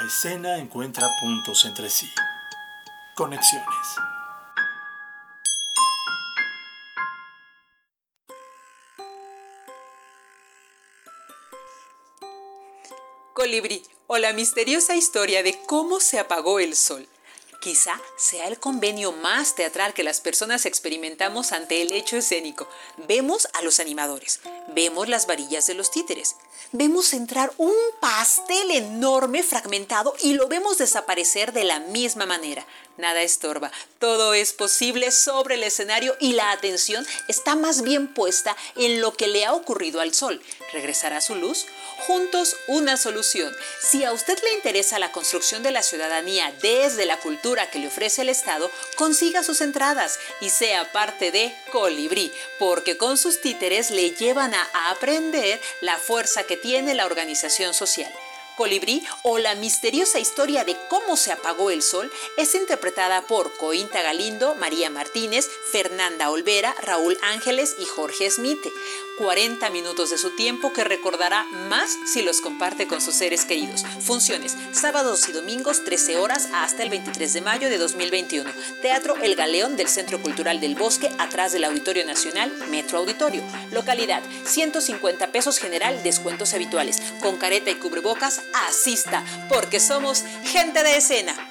La escena encuentra puntos entre sí. Conexiones. Colibrí o la misteriosa historia de cómo se apagó el sol. Quizá sea el convenio más teatral que las personas experimentamos ante el hecho escénico. Vemos a los animadores, vemos las varillas de los títeres, vemos entrar un pastel enorme fragmentado y lo vemos desaparecer de la misma manera. Nada estorba, todo es posible sobre el escenario y la atención está más bien puesta en lo que le ha ocurrido al sol. ¿Regresará su luz? Juntos una solución. Si a usted le interesa la construcción de la ciudadanía desde la cultura que le ofrece el Estado, consiga sus entradas y sea parte de Colibrí, porque con sus títeres le llevan a aprender la fuerza que tiene la organización social. Colibrí o la misteriosa historia de cómo se apagó el sol es interpretada por Cointa Galindo, María Martínez, Fernanda Olvera, Raúl Ángeles y Jorge Smith. 40 minutos de su tiempo que recordará más si los comparte con sus seres queridos. Funciones, sábados y domingos 13 horas hasta el 23 de mayo de 2021. Teatro El Galeón del Centro Cultural del Bosque, atrás del Auditorio Nacional, Metro Auditorio. Localidad, 150 pesos general, descuentos habituales. Con careta y cubrebocas, asista, porque somos gente de escena.